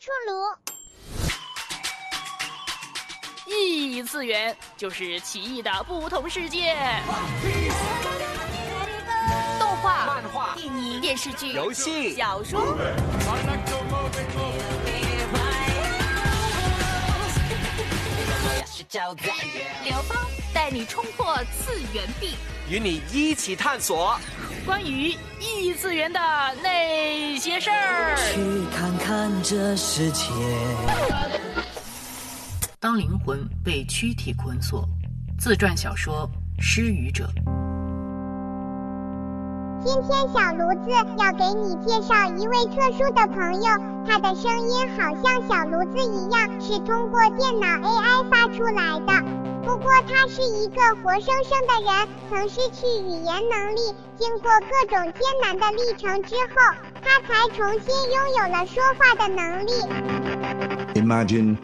出炉。异次元就是奇异的不同世界。动画、漫画、电影、电视剧、游戏、小说。刘邦带你冲破次元壁，与你一起探索关于异次元的那些事儿。去看看这世界。当灵魂被躯体捆锁，自传小说《失语者》。今天小炉子要给你介绍一位特殊的朋友，他的声音好像小炉子一样，是通过电脑 AI 发出来的。不过他是一个活生生的人，曾失去语言能力，经过各种艰难的历程之后，他才重新拥有了说话的能力。Imagine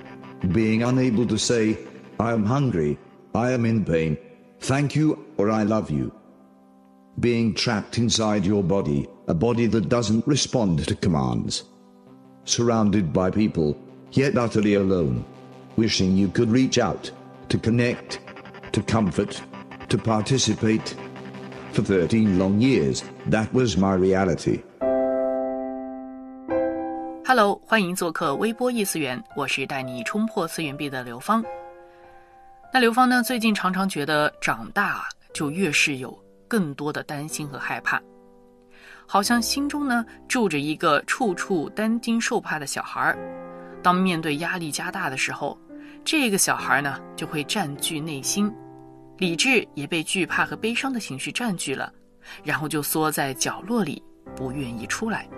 being unable to say, I am hungry, I am in pain, thank you, or I love you. Being trapped inside your body, a body that doesn't respond to commands. Surrounded by people, yet utterly alone. Wishing you could reach out, To connect, to comfort, to participate. For 13 long years, that was my reality. Hello，欢迎做客微波异次元，我是带你冲破次元壁的刘芳。那刘芳呢，最近常常觉得长大就越是有更多的担心和害怕，好像心中呢住着一个处处担惊受怕的小孩儿。当面对压力加大的时候，这个小孩呢就会占据内心，理智也被惧怕和悲伤的情绪占据了，然后就缩在角落里，不愿意出来。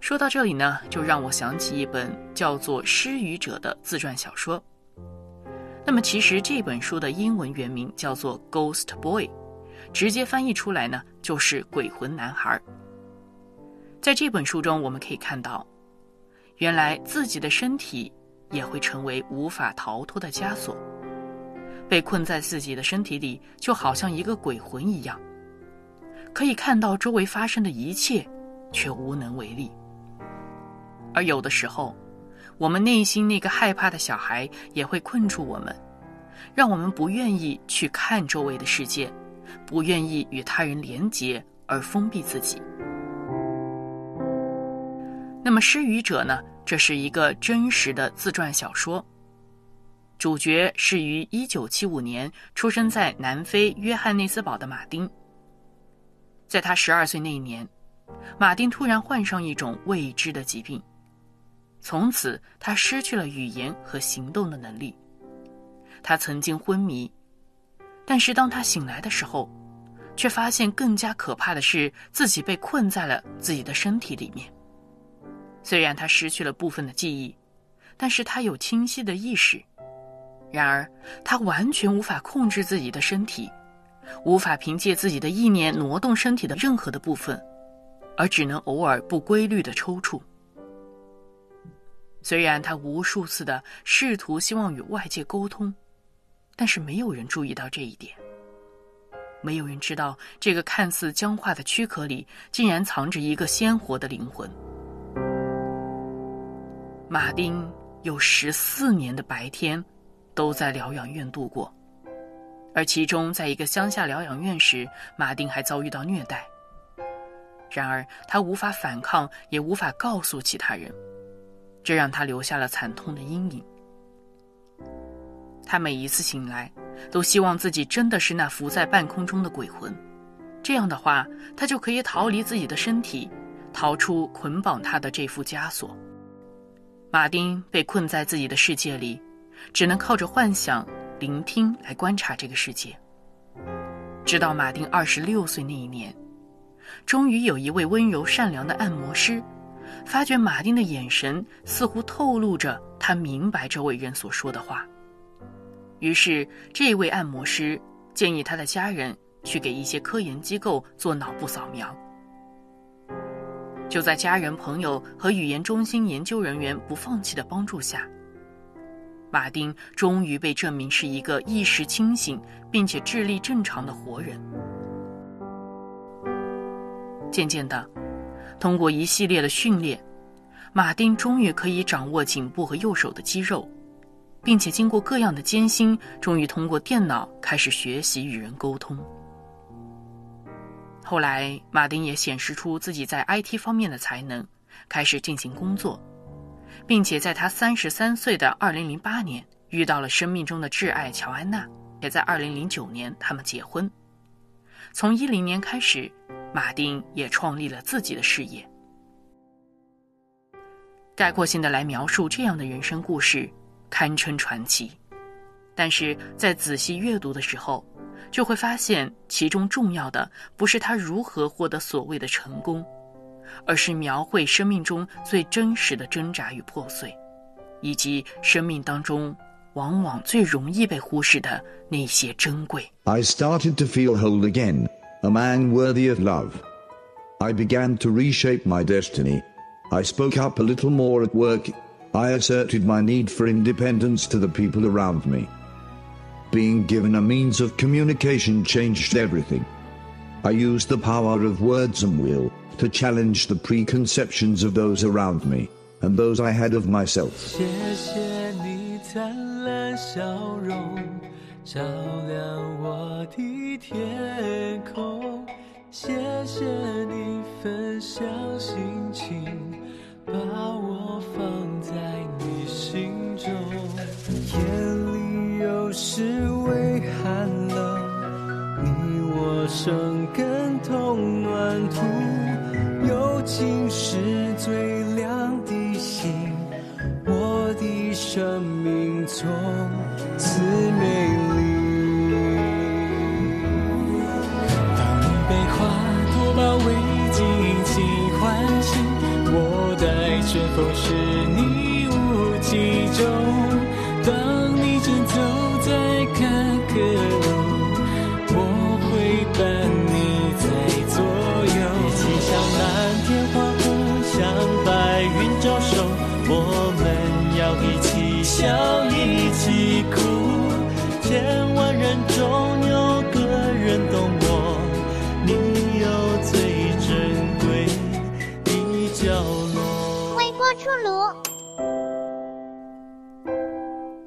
说到这里呢，就让我想起一本叫做《失语者》的自传小说。那么，其实这本书的英文原名叫做《Ghost Boy》，直接翻译出来呢就是“鬼魂男孩”。在这本书中，我们可以看到，原来自己的身体也会成为无法逃脱的枷锁，被困在自己的身体里，就好像一个鬼魂一样，可以看到周围发生的一切，却无能为力。而有的时候，我们内心那个害怕的小孩也会困住我们，让我们不愿意去看周围的世界，不愿意与他人连结，而封闭自己。那么，《失语者》呢？这是一个真实的自传小说。主角是于1975年出生在南非约翰内斯堡的马丁。在他12岁那一年，马丁突然患上一种未知的疾病。从此，他失去了语言和行动的能力。他曾经昏迷，但是当他醒来的时候，却发现更加可怕的是自己被困在了自己的身体里面。虽然他失去了部分的记忆，但是他有清晰的意识。然而，他完全无法控制自己的身体，无法凭借自己的意念挪动身体的任何的部分，而只能偶尔不规律的抽搐。虽然他无数次的试图希望与外界沟通，但是没有人注意到这一点。没有人知道这个看似僵化的躯壳里竟然藏着一个鲜活的灵魂。马丁有十四年的白天都在疗养院度过，而其中在一个乡下疗养院时，马丁还遭遇到虐待。然而他无法反抗，也无法告诉其他人。这让他留下了惨痛的阴影。他每一次醒来，都希望自己真的是那浮在半空中的鬼魂，这样的话，他就可以逃离自己的身体，逃出捆绑他的这副枷锁。马丁被困在自己的世界里，只能靠着幻想、聆听来观察这个世界。直到马丁二十六岁那一年，终于有一位温柔善良的按摩师。发觉马丁的眼神似乎透露着他明白这位人所说的话，于是这位按摩师建议他的家人去给一些科研机构做脑部扫描。就在家人、朋友和语言中心研究人员不放弃的帮助下，马丁终于被证明是一个意识清醒并且智力正常的活人。渐渐的。通过一系列的训练，马丁终于可以掌握颈部和右手的肌肉，并且经过各样的艰辛，终于通过电脑开始学习与人沟通。后来，马丁也显示出自己在 IT 方面的才能，开始进行工作，并且在他三十三岁的二零零八年遇到了生命中的挚爱乔安娜，也在二零零九年他们结婚。从一零年开始，马丁也创立了自己的事业。概括性的来描述这样的人生故事，堪称传奇。但是在仔细阅读的时候，就会发现，其中重要的不是他如何获得所谓的成功，而是描绘生命中最真实的挣扎与破碎，以及生命当中往往最容易被忽视的那些珍贵。I started to feel whole again, a man worthy of love. I began to reshape my destiny. I spoke up a little more at work. I asserted my need for independence to the people around me. Being given a means of communication changed everything. I used the power of words and will to challenge the preconceptions of those around me and those I had of myself. 谢谢你灿烂笑容，照亮我的天空。谢谢你分享心情，把我放在你心中。 夜里有时微寒冷，你我生根同暖土，友情是最亮的星，我的生命从此美丽。当你被花朵包围，尽情欢喜，我带着风是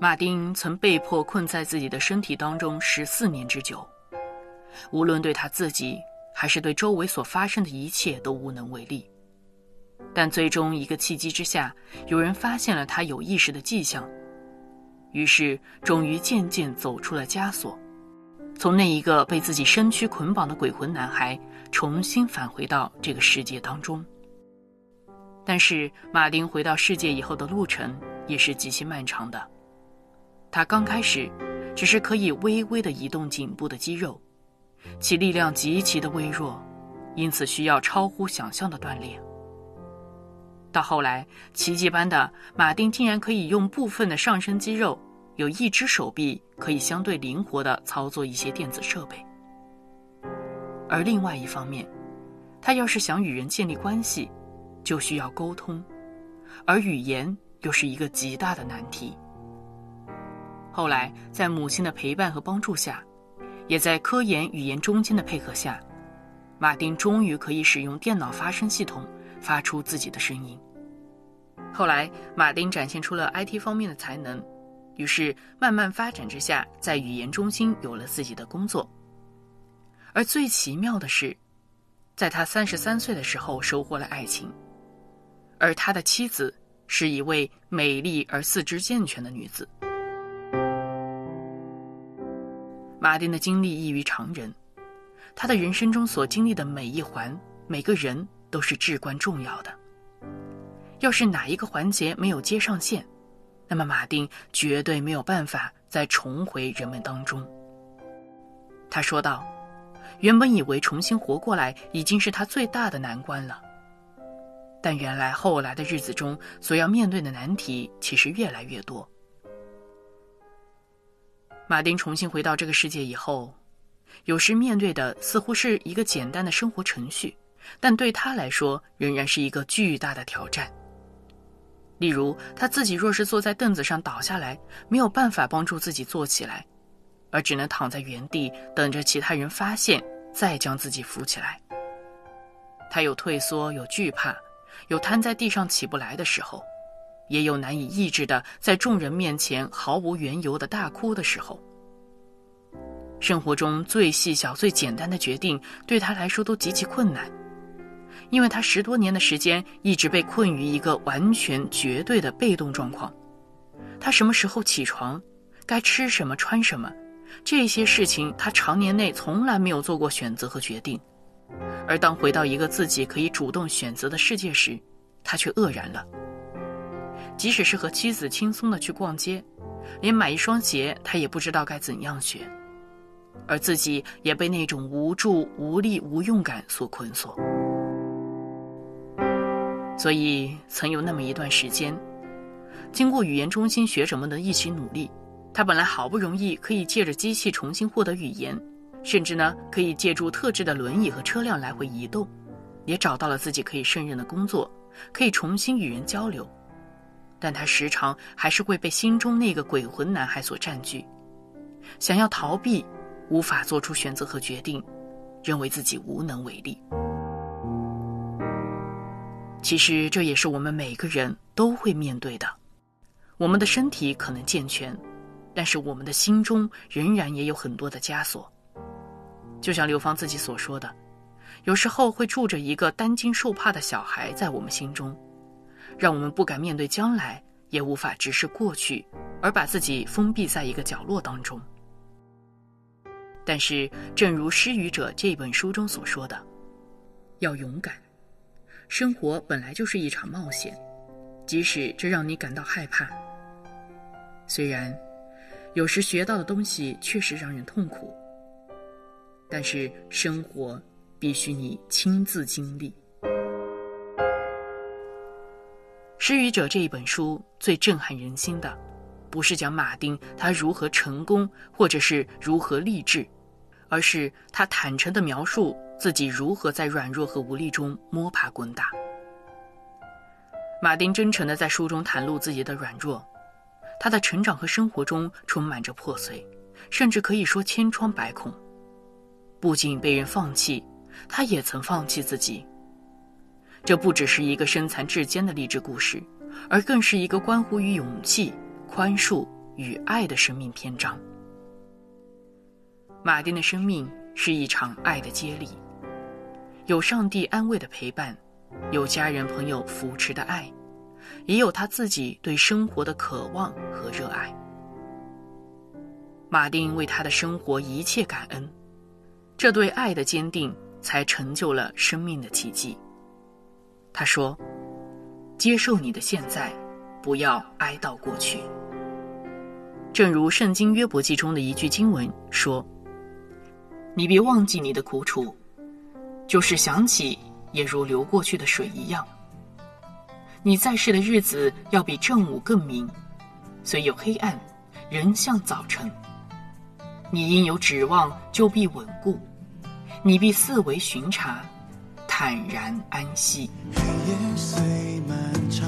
马丁曾被迫困在自己的身体当中十四年之久，无论对他自己还是对周围所发生的一切都无能为力。但最终一个契机之下，有人发现了他有意识的迹象，于是终于渐渐走出了枷锁，从那一个被自己身躯捆绑的鬼魂男孩，重新返回到这个世界当中。但是马丁回到世界以后的路程也是极其漫长的。他刚开始，只是可以微微的移动颈部的肌肉，其力量极其的微弱，因此需要超乎想象的锻炼。到后来，奇迹般的马丁竟然可以用部分的上身肌肉，有一只手臂可以相对灵活的操作一些电子设备。而另外一方面，他要是想与人建立关系，就需要沟通，而语言又是一个极大的难题。后来，在母亲的陪伴和帮助下，也在科研语言中心的配合下，马丁终于可以使用电脑发声系统发出自己的声音。后来，马丁展现出了 IT 方面的才能，于是慢慢发展之下，在语言中心有了自己的工作。而最奇妙的是，在他三十三岁的时候收获了爱情，而他的妻子是一位美丽而四肢健全的女子。马丁的经历异于常人，他的人生中所经历的每一环、每个人都是至关重要的。要是哪一个环节没有接上线，那么马丁绝对没有办法再重回人们当中。他说道：“原本以为重新活过来已经是他最大的难关了，但原来后来的日子中所要面对的难题其实越来越多。”马丁重新回到这个世界以后，有时面对的似乎是一个简单的生活程序，但对他来说仍然是一个巨大的挑战。例如，他自己若是坐在凳子上倒下来，没有办法帮助自己坐起来，而只能躺在原地等着其他人发现，再将自己扶起来。他有退缩，有惧怕，有瘫在地上起不来的时候，也有难以抑制的在众人面前毫无缘由的大哭的时候。生活中最细小、最简单的决定，对他来说都极其困难，因为他十多年的时间一直被困于一个完全绝对的被动状况。他什么时候起床，该吃什么、穿什么，这些事情他常年内从来没有做过选择和决定。而当回到一个自己可以主动选择的世界时，他却愕然了。即使是和妻子轻松的去逛街，连买一双鞋，他也不知道该怎样选。而自己也被那种无助、无力、无用感所捆锁，所以曾有那么一段时间，经过语言中心学者们的一起努力，他本来好不容易可以借着机器重新获得语言，甚至呢可以借助特制的轮椅和车辆来回移动，也找到了自己可以胜任的工作，可以重新与人交流，但他时常还是会被心中那个鬼魂男孩所占据，想要逃避。无法做出选择和决定，认为自己无能为力。其实这也是我们每个人都会面对的。我们的身体可能健全，但是我们的心中仍然也有很多的枷锁。就像刘芳自己所说的，有时候会住着一个担惊受怕的小孩在我们心中，让我们不敢面对将来，也无法直视过去，而把自己封闭在一个角落当中。但是，正如《失语者》这本书中所说的，要勇敢。生活本来就是一场冒险，即使这让你感到害怕。虽然有时学到的东西确实让人痛苦，但是生活必须你亲自经历。《失语者》这一本书最震撼人心的。不是讲马丁他如何成功，或者是如何励志，而是他坦诚地描述自己如何在软弱和无力中摸爬滚打。马丁真诚地在书中袒露自己的软弱，他的成长和生活中充满着破碎，甚至可以说千疮百孔。不仅被人放弃，他也曾放弃自己。这不只是一个身残志坚的励志故事，而更是一个关乎于勇气。宽恕与爱的生命篇章。马丁的生命是一场爱的接力，有上帝安慰的陪伴，有家人朋友扶持的爱，也有他自己对生活的渴望和热爱。马丁为他的生活一切感恩，这对爱的坚定才成就了生命的奇迹。他说：“接受你的现在，不要哀悼过去。”正如《圣经·约伯记》中的一句经文说：“你别忘记你的苦楚，就是想起也如流过去的水一样。你在世的日子要比正午更明，虽有黑暗，仍像早晨。你因有指望，就必稳固；你必四围巡查，坦然安息。黑夜虽漫长